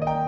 Bye.